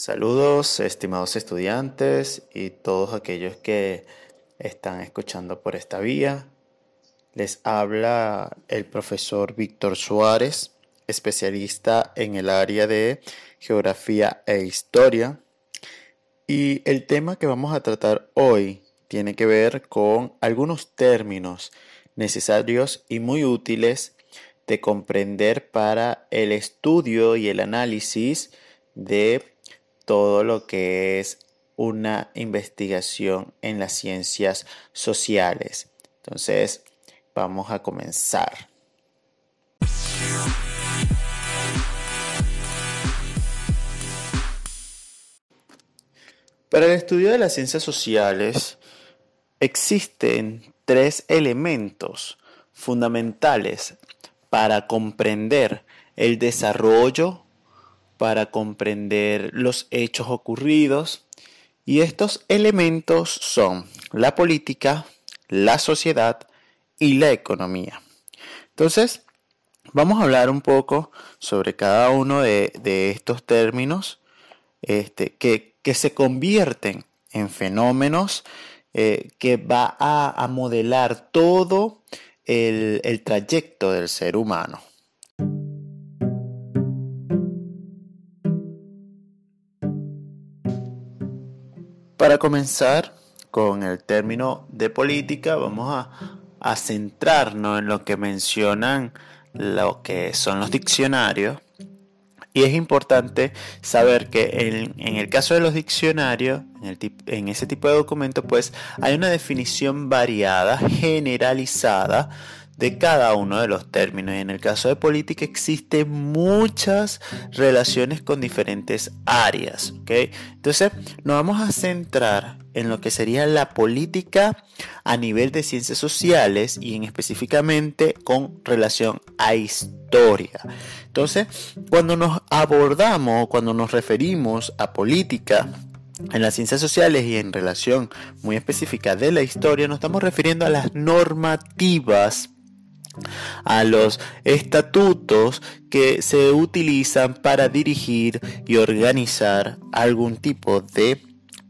Saludos, estimados estudiantes y todos aquellos que están escuchando por esta vía. Les habla el profesor Víctor Suárez, especialista en el área de geografía e historia. Y el tema que vamos a tratar hoy tiene que ver con algunos términos necesarios y muy útiles de comprender para el estudio y el análisis de todo lo que es una investigación en las ciencias sociales. Entonces, vamos a comenzar. Para el estudio de las ciencias sociales existen tres elementos fundamentales para comprender el desarrollo para comprender los hechos ocurridos y estos elementos son la política, la sociedad y la economía. Entonces, vamos a hablar un poco sobre cada uno de, estos términos este, que, se convierten en fenómenos eh, que va a, modelar todo el trayecto del ser humano. Para comenzar con el término de política, vamos a, centrarnos en lo que mencionan lo que son los diccionarios. Y es importante saber que en, el caso de los diccionarios, en, en ese tipo de documentos, pues hay una definición variada, generalizada de cada uno de los términos. Y en el caso de política existen muchas relaciones con diferentes áreas. Entonces nos vamos a centrar en lo que sería la política a nivel de ciencias sociales y en específicamente con relación a historia. Entonces, cuando nos abordamos, cuando nos referimos a política, en las ciencias sociales y en relación muy específica de la historia, nos estamos refiriendo a las normativas a los estatutos que se utilizan para dirigir y organizar algún tipo de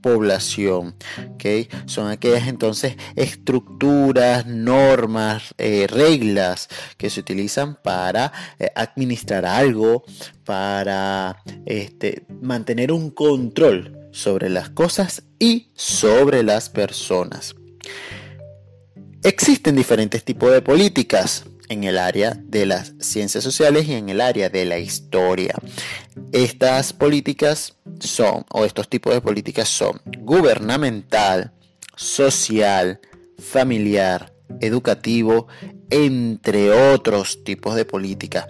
población. ¿okay? Son aquellas entonces estructuras, normas, eh, reglas que se utilizan para eh, administrar algo, para este, mantener un control sobre las cosas y sobre las personas. Existen diferentes tipos de políticas en el área de las ciencias sociales y en el área de la historia. Estas políticas son, o estos tipos de políticas son gubernamental, social, familiar, educativo, entre otros tipos de políticas.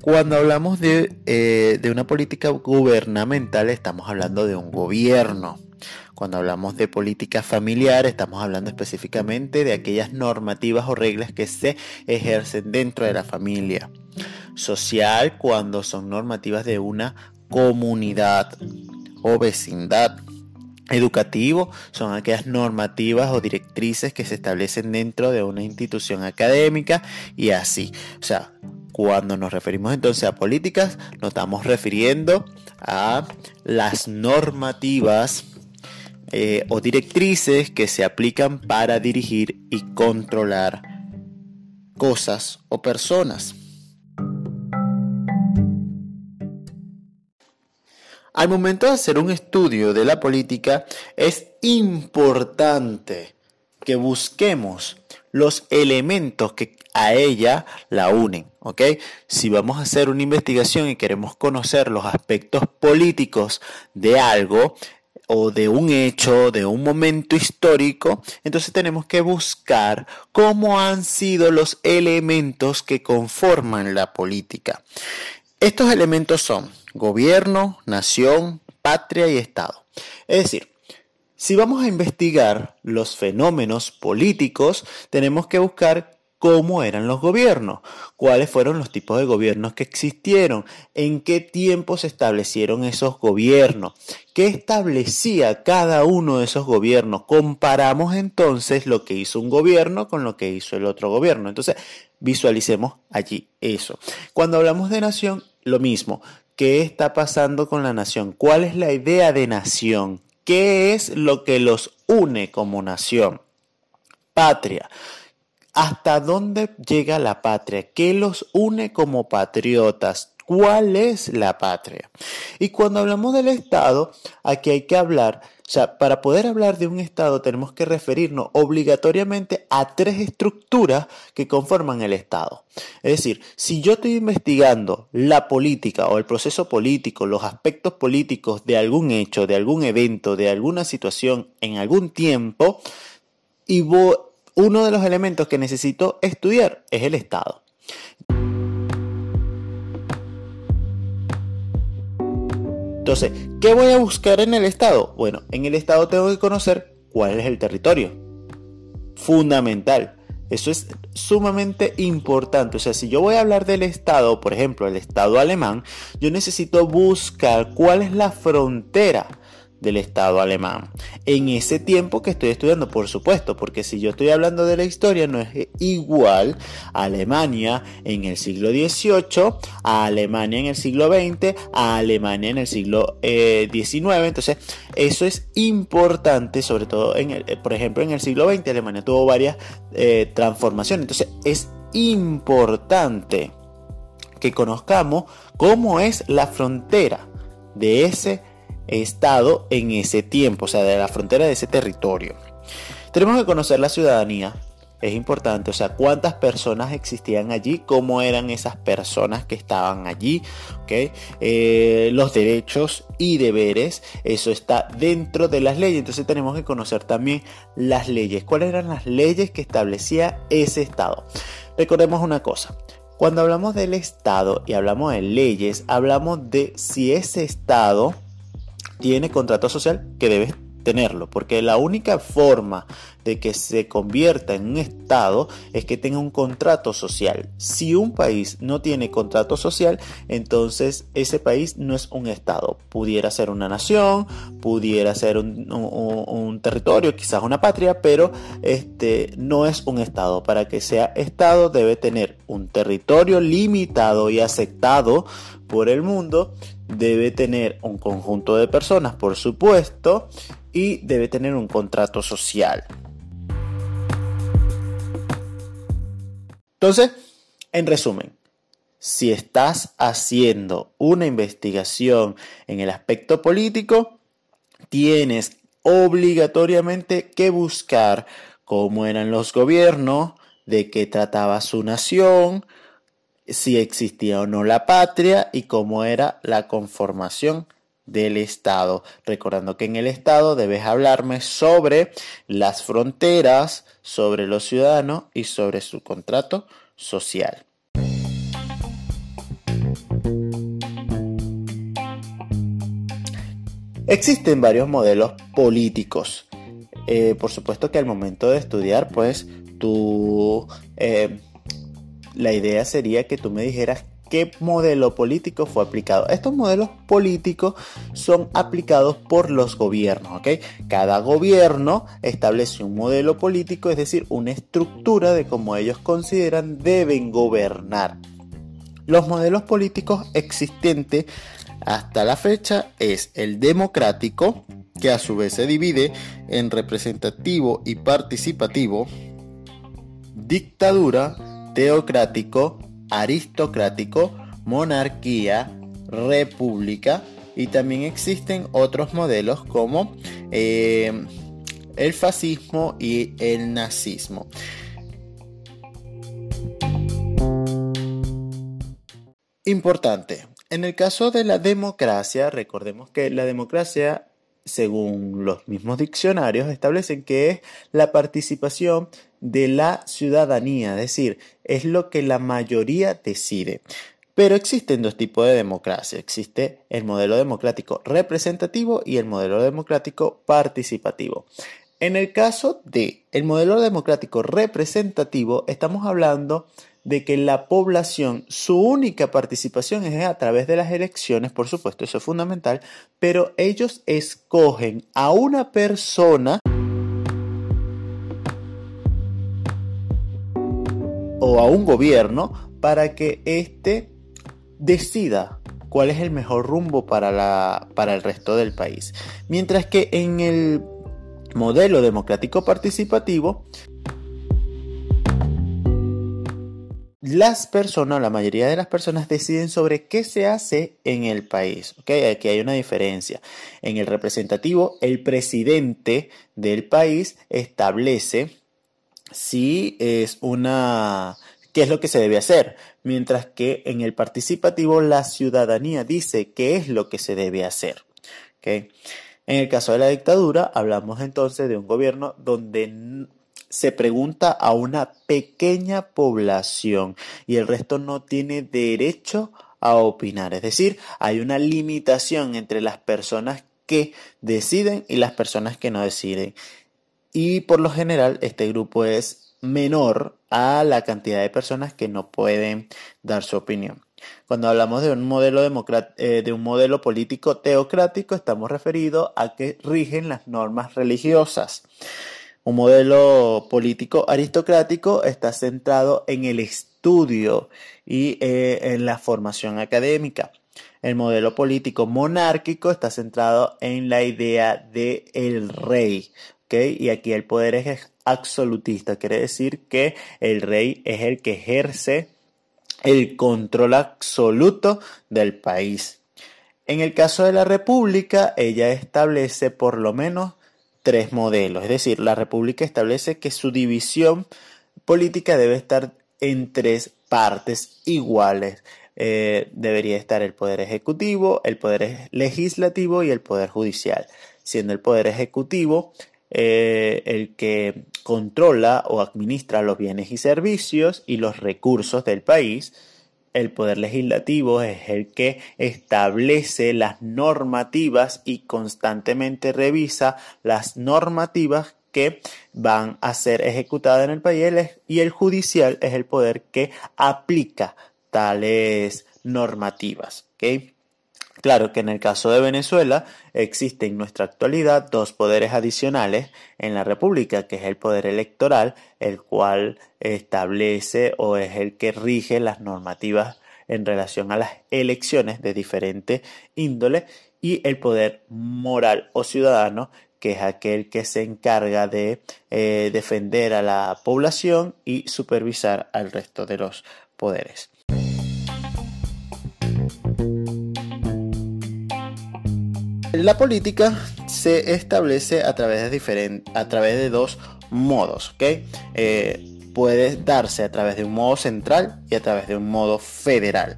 Cuando hablamos de, eh, de una política gubernamental estamos hablando de un gobierno cuando hablamos de política familiar, estamos hablando específicamente de aquellas normativas o reglas que se ejercen dentro de la familia. Social, cuando son normativas de una comunidad o vecindad. Educativo son aquellas normativas o directrices que se establecen dentro de una institución académica y así. O sea, cuando nos referimos entonces a políticas, nos estamos refiriendo a las normativas eh, o directrices que se aplican para dirigir y controlar cosas o personas. Al momento de hacer un estudio de la política es importante que busquemos los elementos que a ella la unen, ¿ok? Si vamos a hacer una investigación y queremos conocer los aspectos políticos de algo, o de un hecho, de un momento histórico, entonces tenemos que buscar cómo han sido los elementos que conforman la política. Estos elementos son gobierno, nación, patria y Estado. Es decir, si vamos a investigar los fenómenos políticos, tenemos que buscar cómo eran los gobiernos, cuáles fueron los tipos de gobiernos que existieron, en qué tiempo se establecieron esos gobiernos, qué establecía cada uno de esos gobiernos. Comparamos entonces lo que hizo un gobierno con lo que hizo el otro gobierno. Entonces, visualicemos allí eso. Cuando hablamos de nación, lo mismo. qué está pasando con la nación, cuál es la idea de nación, qué es lo que los une como nación. Patria. ¿Hasta dónde llega la patria? ¿Qué los une como patriotas? ¿Cuál es la patria? Y cuando hablamos del Estado, aquí hay que hablar o sea, para poder hablar de un Estado tenemos que referirnos obligatoriamente a tres estructuras que conforman el Estado. Es decir, si yo estoy investigando la política o el proceso político, los aspectos políticos de algún hecho, de algún evento, de alguna situación en algún tiempo, y uno de los elementos que necesito estudiar es el Estado. Entonces, ¿qué voy a buscar en el Estado? Bueno, en el Estado tengo que conocer cuál es el territorio. Fundamental. Eso es sumamente importante. O sea, si yo voy a hablar del Estado, por ejemplo, el Estado alemán, yo necesito buscar cuál es la frontera del Estado alemán. En ese tiempo que estoy estudiando, por supuesto, porque si yo estoy hablando de la historia, no es igual a Alemania en el siglo XVIII, a Alemania en el siglo XX, a Alemania en el siglo XIX. Entonces, eso es importante, sobre todo, en el, por ejemplo, en el siglo XX, Alemania tuvo varias eh, transformaciones. Entonces, es importante que conozcamos cómo es la frontera de ese estado en ese tiempo, o sea, de la frontera de ese territorio. Tenemos que conocer la ciudadanía, es importante, o sea, cuántas personas existían allí, cómo eran esas personas que estaban allí, ¿ok? Eh, los derechos y deberes, eso está dentro de las leyes, entonces tenemos que conocer también las leyes, cuáles eran las leyes que establecía ese Estado. Recordemos una cosa, cuando hablamos del Estado y hablamos de leyes, hablamos de si ese Estado tiene contrato social que debes tenerlo, porque la única forma de que se convierta en un Estado es que tenga un contrato social. Si un país no tiene contrato social, entonces ese país no es un Estado. Pudiera ser una nación, pudiera ser un, territorio, quizás una patria, pero este no es un Estado. Para que sea Estado debe tener un territorio limitado y aceptado por el mundo debe tener un conjunto de personas, por supuesto, y debe tener un contrato social. Entonces, en resumen, si estás haciendo una investigación en el aspecto político, tienes obligatoriamente que buscar cómo eran los gobiernos, de qué trataba su nación, si existía o no la patria y cómo era la conformación del Estado. Recordando que en el Estado debes hablarme sobre las fronteras, sobre los ciudadanos y sobre su contrato social. Existen varios modelos políticos. Eh, por supuesto que al momento de estudiar, pues tú eh, la idea sería que tú me dijeras qué modelo político fue aplicado. Estos modelos políticos son aplicados por los gobiernos, ¿ok? Cada gobierno establece un modelo político, es decir, una estructura de cómo ellos consideran deben gobernar. Los modelos políticos existentes hasta la fecha es el democrático, que a su vez se divide en representativo y participativo, dictadura, teocrático, aristocrático, monarquía, república y también existen otros modelos como eh, el fascismo y el nazismo. Importante, en el caso de la democracia, recordemos que la democracia según los mismos diccionarios, establecen que es la participación de la ciudadanía, es decir, es lo que la mayoría decide. Pero existen dos tipos de democracia. Existe el modelo democrático representativo y el modelo democrático participativo. En el caso de el modelo democrático representativo, estamos hablando de que la población, su única participación es a través de las elecciones, por supuesto, eso es fundamental, pero ellos escogen a una persona o a un gobierno para que éste decida cuál es el mejor rumbo para, la, para el resto del país. Mientras que en el modelo democrático participativo, las personas, la mayoría de las personas deciden sobre qué se hace en el país. Aquí hay una diferencia. En el representativo, el presidente del país establece si es una qué es lo que se debe hacer, mientras que en el participativo la ciudadanía dice qué es lo que se debe hacer. En el caso de la dictadura, hablamos entonces de un gobierno donde se pregunta a una pequeña población y el resto no tiene derecho a opinar. Es decir, hay una limitación entre las personas que deciden y las personas que no deciden. Y por lo general este grupo es menor a la cantidad de personas que no pueden dar su opinión. Cuando hablamos de un modelo, eh, de un modelo político teocrático, estamos referidos a que rigen las normas religiosas. Un modelo político aristocrático está centrado en el estudio y eh, en la formación académica. El modelo político monárquico está centrado en la idea de el rey, y aquí el poder es absolutista, quiere decir que el rey es el que ejerce el control absoluto del país. En el caso de la república, ella establece por lo menos tres modelos. Es decir, la República establece que su división política debe estar en tres partes iguales. Eh, debería estar el poder ejecutivo, el poder legislativo y el poder judicial, siendo el poder ejecutivo eh, el que controla o administra los bienes y servicios y los recursos del país, el poder legislativo es el que establece las normativas y constantemente revisa las normativas que van a ser ejecutadas en el país y el judicial es el poder que aplica tales normativas. Claro que en el caso de Venezuela existen en nuestra actualidad dos poderes adicionales en la República, que es el poder electoral, el cual establece o es el que rige las normativas en relación a las elecciones de diferente índole, y el poder moral o ciudadano, que es aquel que se encarga de eh, defender a la población y supervisar al resto de los poderes. La política se establece a través de, a través de dos modos, eh, puede darse a través de un modo central y a través de un modo federal.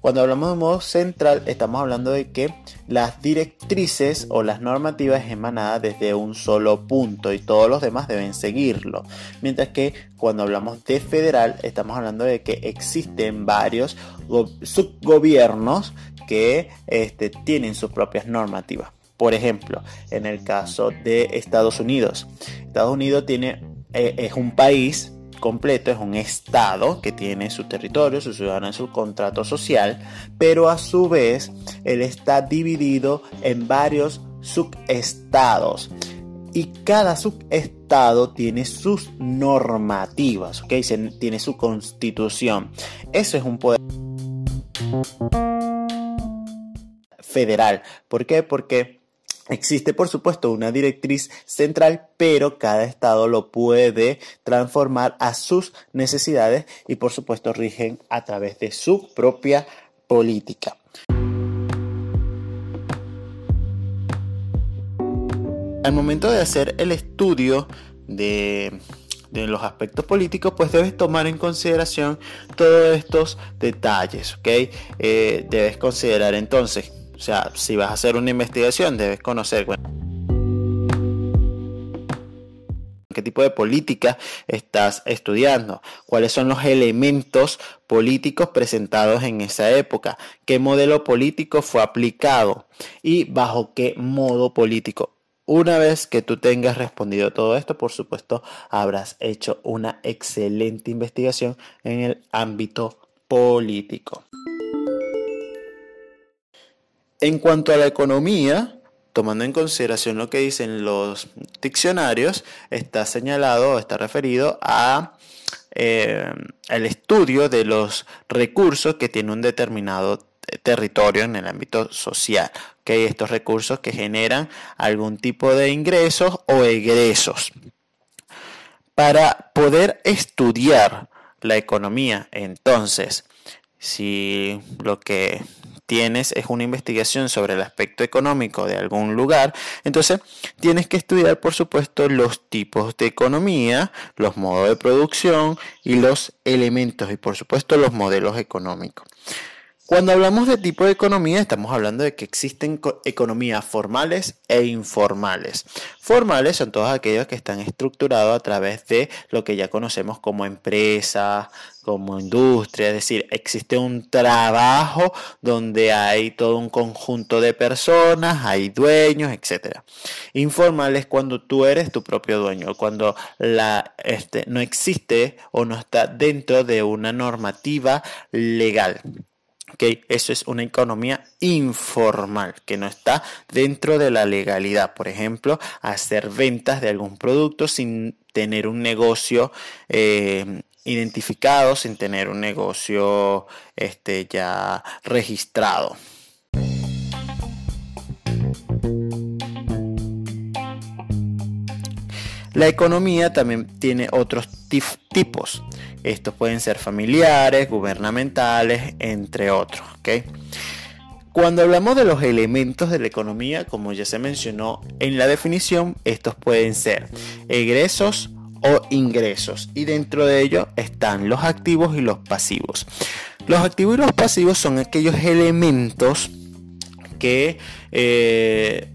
Cuando hablamos de modo central, estamos hablando de que las directrices o las normativas emanadas desde un solo punto y todos los demás deben seguirlo. Mientras que cuando hablamos de federal, estamos hablando de que existen varios subgobiernos que este, tienen sus propias normativas. Por ejemplo, en el caso de Estados Unidos, Estados Unidos tiene, eh, es un país completo, es un estado que tiene su territorio, su ciudadanos, su contrato social, pero a su vez él está dividido en varios subestados y cada subestado tiene sus normativas, ¿ok? tiene su constitución. Eso es un poder federal. ¿Por qué? Porque Existe por supuesto una directriz central, pero cada estado lo puede transformar a sus necesidades y por supuesto rigen a través de su propia política. Al momento de hacer el estudio de, los aspectos políticos, pues debes tomar en consideración todos estos detalles, ¿ok? Eh, debes considerar entonces o sea, si vas a hacer una investigación, debes conocer qué tipo de política estás estudiando, cuáles son los elementos políticos presentados en esa época, qué modelo político fue aplicado y bajo qué modo político. Una vez que tú tengas respondido todo esto, por supuesto, habrás hecho una excelente investigación en el ámbito político. En cuanto a la economía, tomando en consideración lo que dicen los diccionarios, está señalado está referido a eh, el estudio de los recursos que tiene un determinado territorio en el ámbito social. ¿okay? Estos recursos que generan algún tipo de ingresos o egresos. Para poder estudiar la economía, entonces, si lo que tienes es una investigación sobre el aspecto económico de algún lugar, entonces tienes que estudiar, por supuesto, los tipos de economía, los modos de producción y los elementos y, por supuesto, los modelos económicos. Cuando hablamos de tipo de economía, estamos hablando de que existen economías formales e informales. Formales son todos aquellos que están estructurados a través de lo que ya conocemos como empresa, como industria, es decir, existe un trabajo donde hay todo un conjunto de personas, hay dueños, etc. Informal es cuando tú eres tu propio dueño, cuando este, no existe o no está dentro de una normativa legal. Eso es una economía informal, que no está dentro de la legalidad. Por ejemplo, hacer ventas de algún producto sin tener un negocio eh, identificado, sin tener un negocio este, ya registrado. La economía también tiene otros tipos. Estos pueden ser familiares, gubernamentales, entre otros. Cuando hablamos de los elementos de la economía, como ya se mencionó en la definición, estos pueden ser egresos o ingresos y dentro de ellos están los activos y los pasivos. Los activos y los pasivos son aquellos elementos que eh,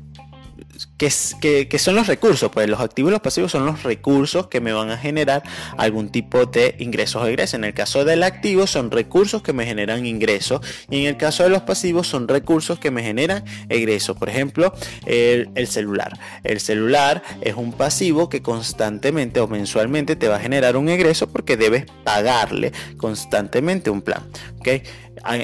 que, son los recursos, pues los activos y los pasivos son los recursos que me van a generar algún tipo de ingresos o egresos. En el caso del activo son recursos que me generan ingresos y en el caso de los pasivos son recursos que me generan egresos. Por ejemplo, el, el celular. El celular es un pasivo que constantemente o mensualmente te va a generar un egreso porque debes pagarle constantemente un plan.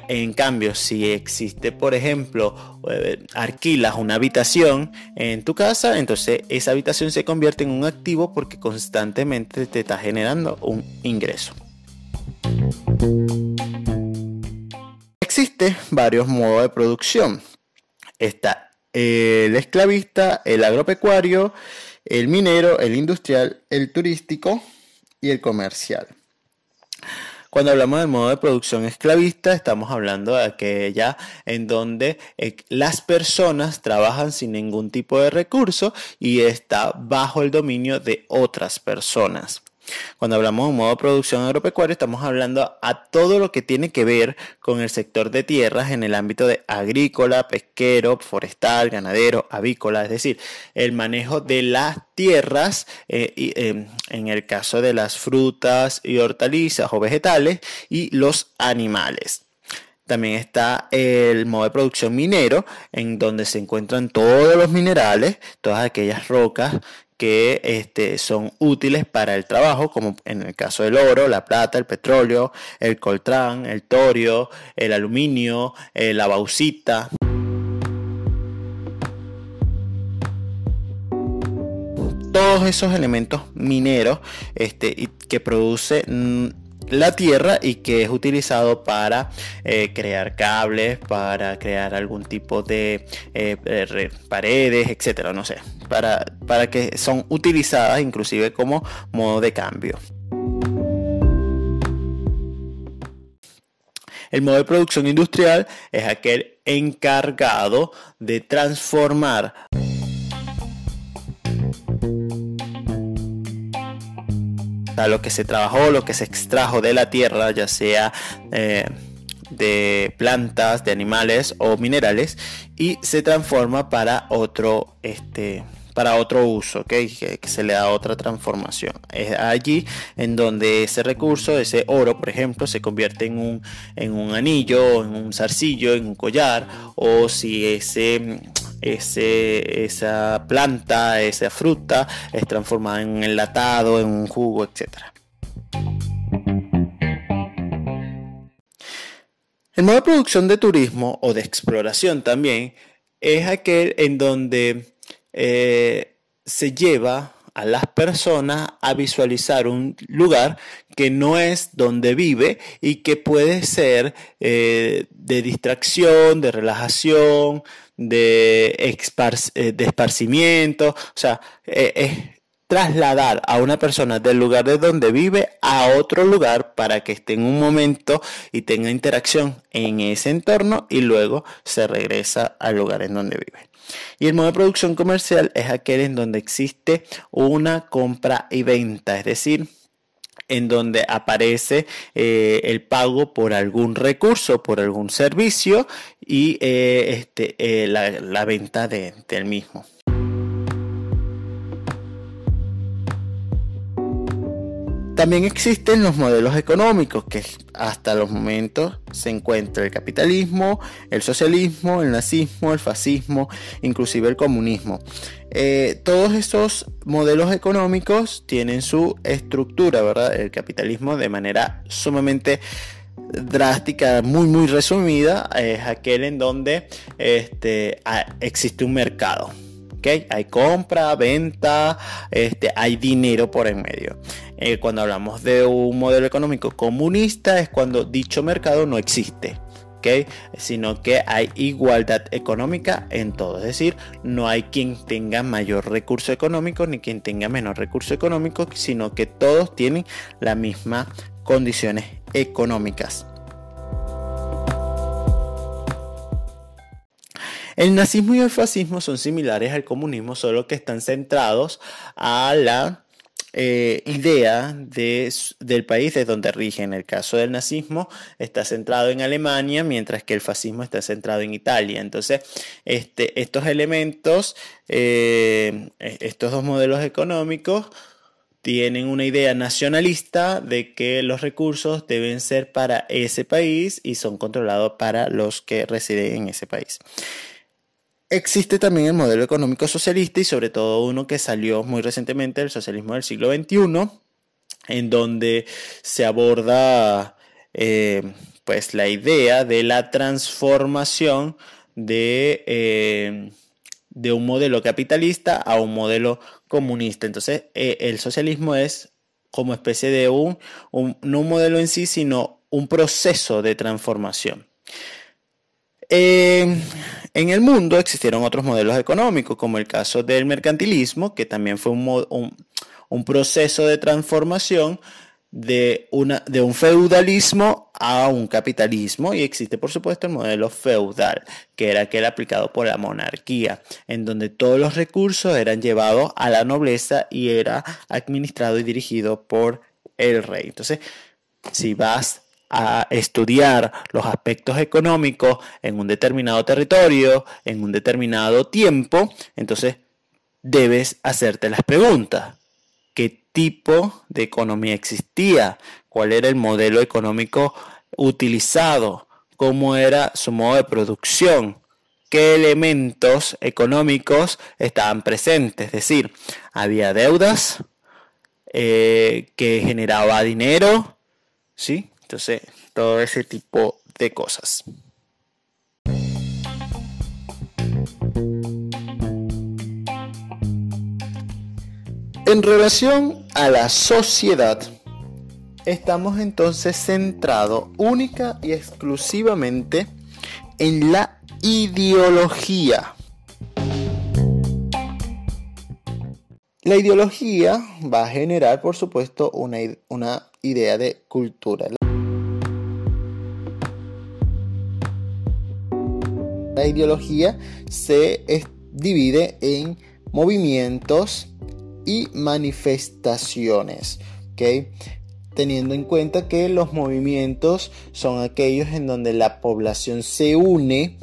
En cambio, si existe, por ejemplo, eh, alquilas una habitación en tu casa, entonces esa habitación se convierte en un activo porque constantemente te está generando un ingreso. Existen varios modos de producción. Está el esclavista, el agropecuario, el minero, el industrial, el turístico y el comercial. Cuando hablamos del modo de producción esclavista, estamos hablando de aquella en donde eh, las personas trabajan sin ningún tipo de recurso y está bajo el dominio de otras personas. Cuando hablamos de modo de producción agropecuaria, estamos hablando a todo lo que tiene que ver con el sector de tierras en el ámbito de agrícola, pesquero, forestal, ganadero, avícola, es decir, el manejo de las tierras eh, em, en el caso de las frutas y hortalizas o vegetales y los animales. También está el modo de producción minero, en donde se encuentran todos los minerales, todas aquellas rocas que este, son útiles para el trabajo, como en el caso del oro, la plata, el petróleo, el coltrán, el torio, el aluminio, eh, la bauxita. Todos esos elementos mineros este, que produce la tierra y que es utilizado para eh, crear cables, para crear algún tipo de eh, paredes, etcétera, no sé, para, para que son utilizadas inclusive como modo de cambio. El modo de producción industrial es aquel encargado de transformar lo que se trabajó, lo que se extrajo de la tierra, ya sea eh, de plantas, de animales o minerales, y se transforma para otro, este, para otro uso, que, se le da otra transformación. Es allí en donde ese recurso, ese oro, por ejemplo, se convierte en un, en un anillo, en un zarcillo, en un collar, o si ese ese, esa planta, esa fruta es transformada en un enlatado, en un jugo, etc. El modo de producción de turismo o de exploración también es aquel en donde eh, se lleva a las personas a visualizar un lugar que no es donde vive y que puede ser eh, de distracción, de relajación, de, eh, de esparcimiento, o sea, eh, es trasladar a una persona del lugar de donde vive a otro lugar para que esté en un momento y tenga interacción en ese entorno y luego se regresa al lugar en donde vive. Y el modo de producción comercial es aquel en donde existe una compra y venta, es decir, en donde aparece eh, el pago por algún recurso, por algún servicio y eh, este, eh, la, venta del mismo. También existen los modelos económicos que hasta los momentos se encuentra el capitalismo, el socialismo, el nazismo, el fascismo, inclusive el comunismo. Eh, todos estos modelos económicos tienen su estructura, ¿verdad? El capitalismo de manera sumamente drástica, muy muy resumida, es aquel en donde este, existe un mercado. Hay compra, venta, este, hay dinero por en medio. Eh, cuando hablamos de un modelo económico comunista es cuando dicho mercado no existe. Sino que hay igualdad económica en todo. Es decir, no hay quien tenga mayor recurso económico ni quien tenga menor recurso económico, sino que todos tienen las mismas condiciones económicas. El nazismo y el fascismo son similares al comunismo, solo que están centrados a la eh, idea del país de donde rige. En el caso del nazismo está centrado en Alemania, mientras que el fascismo está centrado en Italia. Entonces, este, estos elementos, eh, estos dos modelos económicos, tienen una idea nacionalista de que los recursos deben ser para ese país y son controlados para los que residen en ese país. Existe también el modelo económico socialista y sobre todo uno que salió muy recientemente, el socialismo del siglo XXI, en donde se aborda eh, pues la idea de la transformación de, eh, de, un modelo capitalista a un modelo comunista. Entonces eh, el socialismo es como especie de un, un modelo en sí, sino un proceso de transformación. Eh, en el mundo existieron otros modelos económicos, como el caso del mercantilismo, que también fue un, proceso de transformación de, un feudalismo a un capitalismo y existe por supuesto el modelo feudal, que era aquel aplicado por la monarquía, en donde todos los recursos eran llevados a la nobleza y era administrado y dirigido por el rey. Entonces, si vas a estudiar los aspectos económicos en un determinado territorio, en un determinado tiempo, entonces debes hacerte las preguntas. ¿Qué tipo de economía existía? ¿Cuál era el modelo económico utilizado? ¿Cómo era su modo de producción? ¿Qué elementos económicos estaban presentes? Es decir, había deudas eh, que generaba dinero, ¿sí? Entonces, todo ese tipo de cosas. En relación a la sociedad, estamos entonces centrados única y exclusivamente en la ideología. La ideología va a generar, por supuesto, una, una idea de cultura. Ideología se divide en movimientos y manifestaciones. Teniendo en cuenta que los movimientos son aquellos en donde la población se une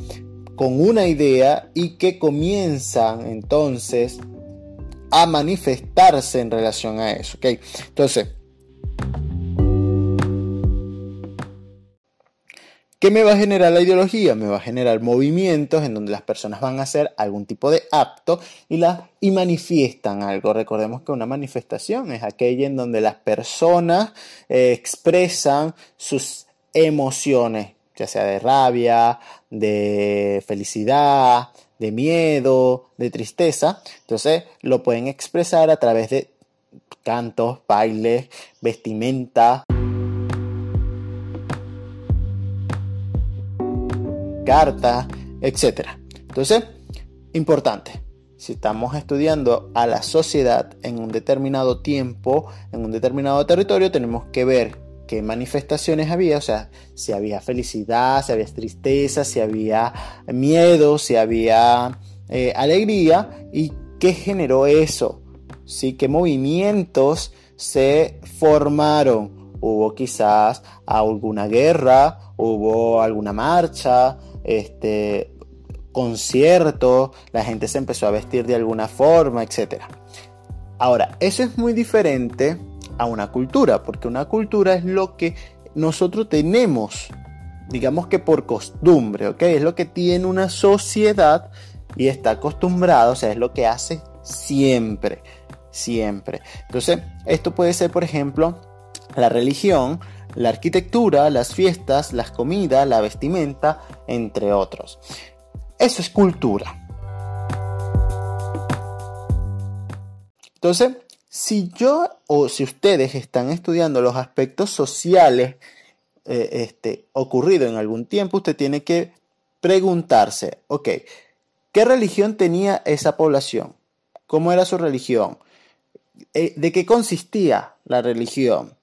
con una idea y que comienzan entonces a manifestarse en relación a eso. Entonces, ¿Qué me va a generar la ideología? Me va a generar movimientos en donde las personas van a hacer algún tipo de acto y, y manifiestan algo. Recordemos que una manifestación es aquella en donde las personas eh, expresan sus emociones, ya sea de rabia, de felicidad, de miedo, de tristeza. Entonces lo pueden expresar a través de cantos, bailes, vestimenta. Cartas, etc. Entonces, importante, si estamos estudiando a la sociedad en un determinado tiempo, en un determinado territorio, tenemos que ver qué manifestaciones había, o sea, si había felicidad, si había tristeza, si había miedo, si había eh, alegría y qué generó eso, ¿sí? qué movimientos se formaron. Hubo quizás alguna guerra, hubo alguna marcha, este, conciertos, la gente se empezó a vestir de alguna forma, etc. Ahora, eso es muy diferente a una cultura, porque una cultura es lo que nosotros tenemos, digamos que por costumbre, ¿ok? Es lo que tiene una sociedad y está acostumbrado, o sea, es lo que hace siempre, siempre. Entonces, esto puede ser, por ejemplo, la religión, la arquitectura, las fiestas, las comidas, la vestimenta, entre otros. Eso es cultura. Entonces, si yo o si ustedes están estudiando los aspectos sociales eh, este, ocurridos en algún tiempo, usted tiene que preguntarse, ok, ¿qué religión tenía esa población? ¿Cómo era su religión? Eh, ¿De qué consistía la religión?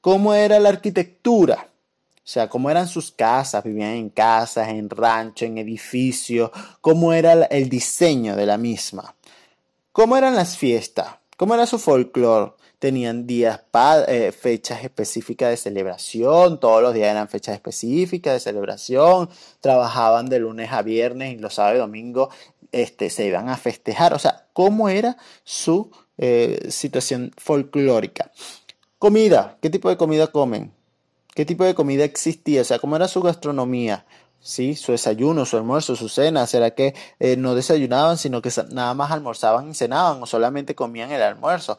¿Cómo era la arquitectura? O sea, cómo eran sus casas, vivían en casas, en ranchos, en edificios, cómo era el diseño de la misma. ¿Cómo eran las fiestas? ¿Cómo era su folclore? Tenían días, eh, fechas específicas de celebración, todos los días eran fechas específicas de celebración, trabajaban de lunes a viernes y los sábados y domingos este, se iban a festejar. O sea, ¿cómo era su eh, situación folclórica? Comida, ¿qué tipo de comida comen? qué tipo de comida existía, o sea, cómo era su gastronomía, ¿sí? Su desayuno, su almuerzo, su cena, ¿será que eh, no desayunaban, sino que nada más almorzaban y cenaban o solamente comían el almuerzo?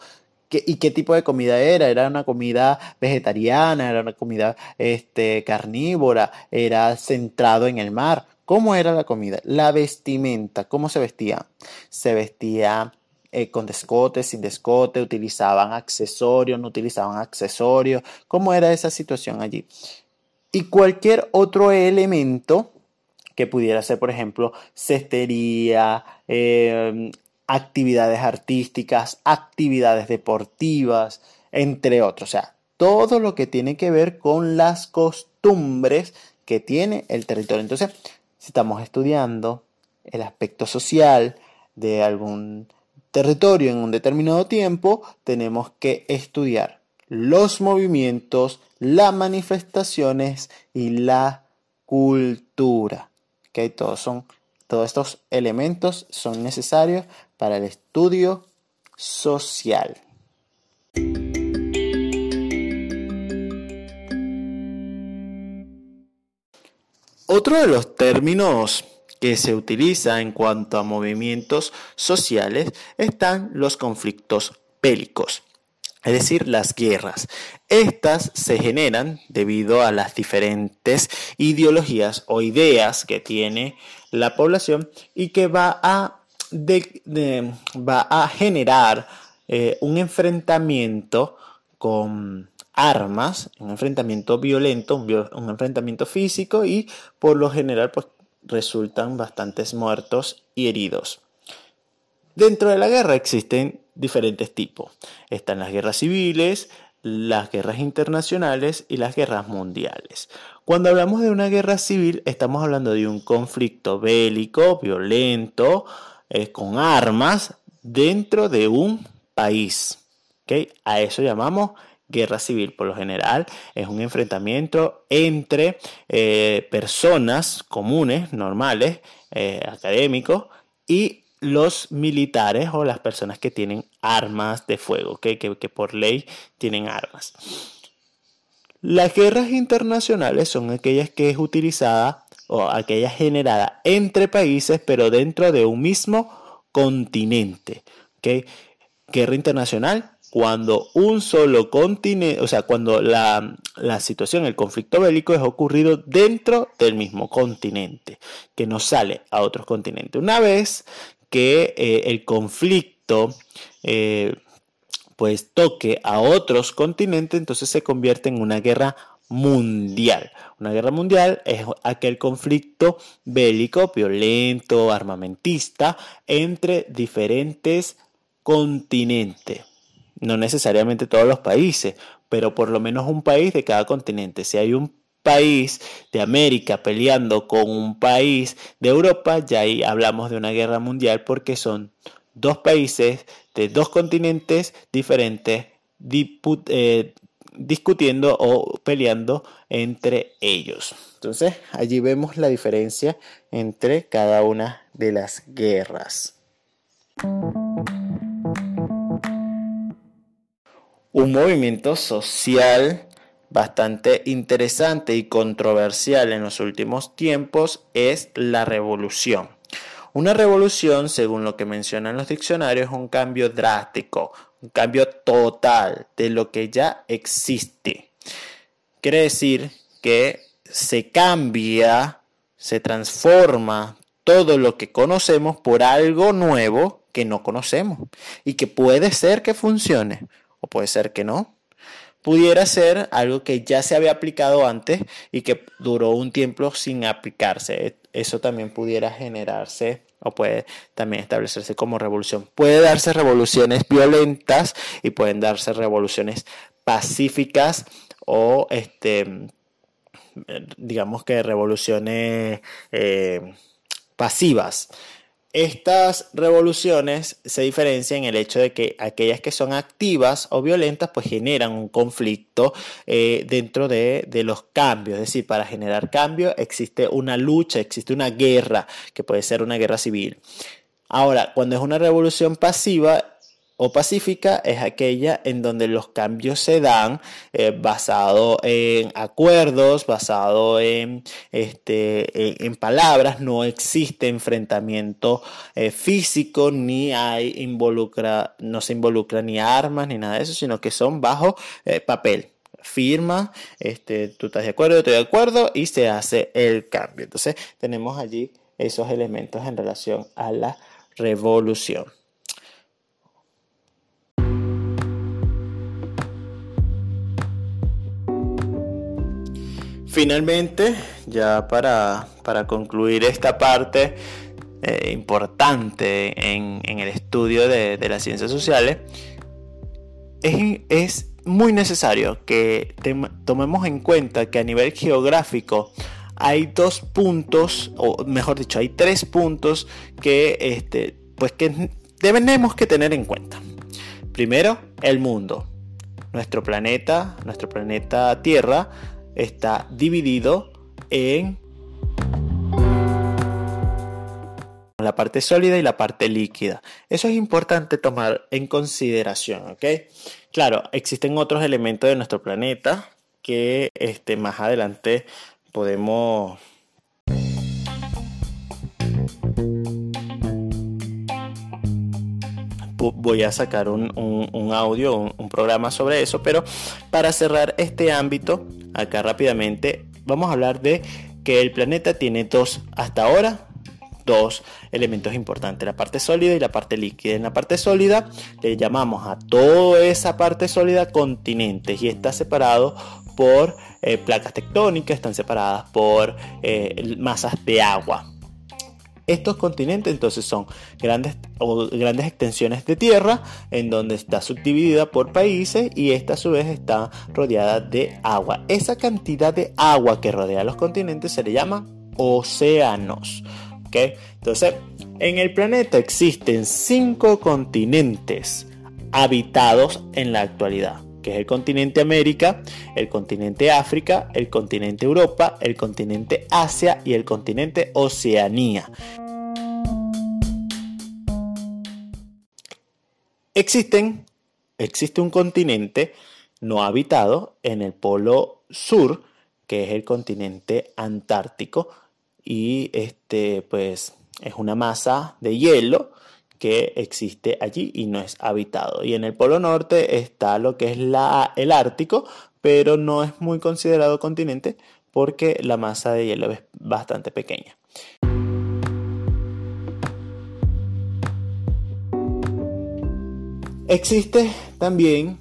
¿Y qué tipo de comida era? ¿Era una comida vegetariana? ¿Era una comida este, carnívora? ¿Era centrado en el mar? ¿Cómo era la comida? La vestimenta, ¿cómo se vestía? Se vestía eh, con descote, sin descote, utilizaban accesorios, no utilizaban accesorios, cómo era esa situación allí. Y cualquier otro elemento que pudiera ser, por ejemplo, cestería, em, actividades artísticas, actividades deportivas, entre otros. O sea, todo lo que tiene que ver con las costumbres que tiene el territorio. Entonces, si estamos estudiando el aspecto social de algún territorio en un determinado tiempo, tenemos que estudiar los movimientos, las manifestaciones y la cultura. ¿Okay? Todos, son, todos estos elementos son necesarios para el estudio social. Otro de los términos que se utiliza en cuanto a movimientos sociales están los conflictos bélicos, es decir, las guerras. Estas se generan debido a las diferentes ideologías o ideas que tiene la población y que va a, va a generar eh, un enfrentamiento con armas, un enfrentamiento violento, un, un, enfrentamiento físico y por lo general pues resultan bastantes muertos y heridos. Dentro de la guerra existen diferentes tipos. Están las guerras civiles, las guerras internacionales y las guerras mundiales. Cuando hablamos de una guerra civil, estamos hablando de un conflicto bélico, violento, eh, con armas dentro de un país. A eso llamamos guerra civil por lo general es un enfrentamiento entre eh, personas comunes, normales, eh, académicos y los militares o las personas que tienen armas de fuego, que, que por ley tienen armas. Las guerras internacionales son aquellas que es utilizada o aquellas generadas entre países pero dentro de un mismo continente. Guerra internacional cuando un solo continente, o sea, cuando la, situación, el conflicto bélico es ocurrido dentro del mismo continente, que no sale a otros continentes. Una vez que eh, el conflicto eh, pues toque a otros continentes, entonces se convierte en una guerra mundial. Una guerra mundial es aquel conflicto bélico, violento, armamentista entre diferentes continentes. No necesariamente todos los países, pero por lo menos un país de cada continente. Si hay un país de América peleando con un país de Europa, ya ahí hablamos de una guerra mundial porque son dos países de dos continentes diferentes eh, discutiendo o peleando entre ellos. Entonces allí vemos la diferencia entre cada una de las guerras. Un movimiento social bastante interesante y controversial en los últimos tiempos es la revolución. Una revolución, según lo que mencionan los diccionarios, es un cambio drástico, un cambio total de lo que ya existe. Quiere decir que se cambia, se transforma todo lo que conocemos por algo nuevo que no conocemos y que puede ser que funcione puede ser que no. Pudiera ser algo que ya se había aplicado antes y que duró un tiempo sin aplicarse. Eso también pudiera generarse o puede también establecerse como revolución. Puede darse revoluciones violentas y pueden darse revoluciones pacíficas o este digamos que revoluciones eh, pasivas. Estas revoluciones se diferencian en el hecho de que aquellas que son activas o violentas pues generan un conflicto eh, dentro de, de, los cambios. Es decir, para generar cambio existe una lucha, existe una guerra, que puede ser una guerra civil. Ahora, cuando es una revolución pasiva, o pacífica es aquella en donde los cambios se dan eh, basado en acuerdos, basado en, este, en, palabras, no existe enfrentamiento eh, físico, ni hay involucra, no se involucra ni armas ni nada de eso, sino que son bajo eh, papel firma, este, tú estás de acuerdo, yo estoy de acuerdo y se hace el cambio. Entonces tenemos allí esos elementos en relación a la revolución. Finalmente, ya para, concluir esta parte eh, importante en, el estudio de, las ciencias sociales, es, muy necesario que tomemos en cuenta que a nivel geográfico hay dos puntos, o mejor dicho, hay tres puntos que, este, pues que debemos que tener en cuenta. Primero, el mundo. Nuestro planeta, nuestro planeta Tierra, está dividido en la parte sólida y la parte líquida. Eso es importante tomar en consideración, ¿ok? Claro, existen otros elementos de nuestro planeta que este, más adelante podemos voy a sacar un, audio, un, programa sobre eso, pero para cerrar este ámbito, acá rápidamente, vamos a hablar de que el planeta tiene dos, hasta ahora, dos elementos importantes, la parte sólida y la parte líquida. En la parte sólida le llamamos a toda esa parte sólida continentes y está separado por eh, placas tectónicas, están separadas por eh, masas de agua. Estos continentes entonces son grandes, o grandes extensiones de tierra en donde está subdividida por países y esta a su vez está rodeada de agua. Esa cantidad de agua que rodea los continentes se le llama océanos. Entonces, en el planeta existen cinco continentes habitados en la actualidad que es el continente América, el continente África, el continente Europa, el continente Asia y el continente Oceanía. Existen, existe un continente no habitado en el polo sur, que es el continente antártico, y este, pues, es una masa de hielo que existe allí y no es habitado. Y en el Polo Norte está lo que es el Ártico, pero no es muy considerado continente porque la masa de hielo es bastante pequeña. Existe también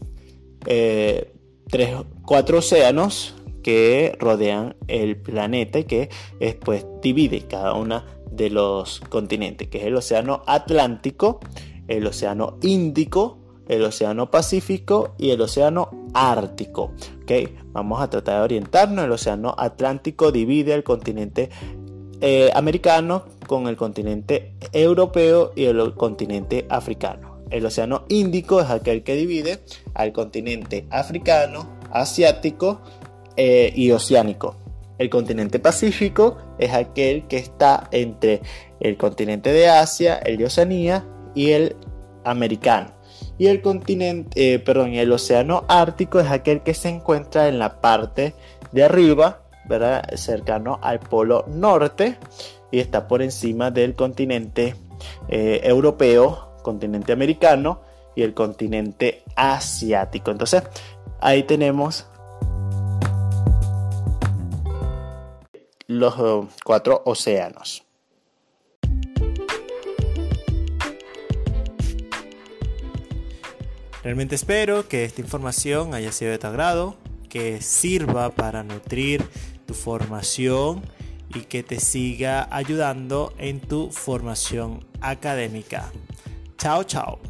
eh, tres, cuatro océanos que rodean el planeta y que después divide cada uno de los continentes, que es el océano Atlántico, el océano Índico, el océano Pacífico y el océano Ártico. ¿okay? Vamos a tratar de orientarnos. El océano Atlántico divide el continente eh, americano con el continente europeo y el continente africano. El océano Índico es aquel que divide al continente africano, asiático eh, y oceánico. El continente Pacífico es aquel que está entre el continente de Asia, el de Oceanía y el americano. Y el continente, eh, perdón, el océano Ártico es aquel que se encuentra en la parte de arriba, ¿verdad? cercano al polo norte y está por encima del continente eh, europeo, continente americano y el continente asiático. Entonces, ahí tenemos los eh, cuatro océanos. Realmente espero que esta información haya sido de tu agrado, que sirva para nutrir tu formación y que te siga ayudando en tu formación académica. Chao, chao.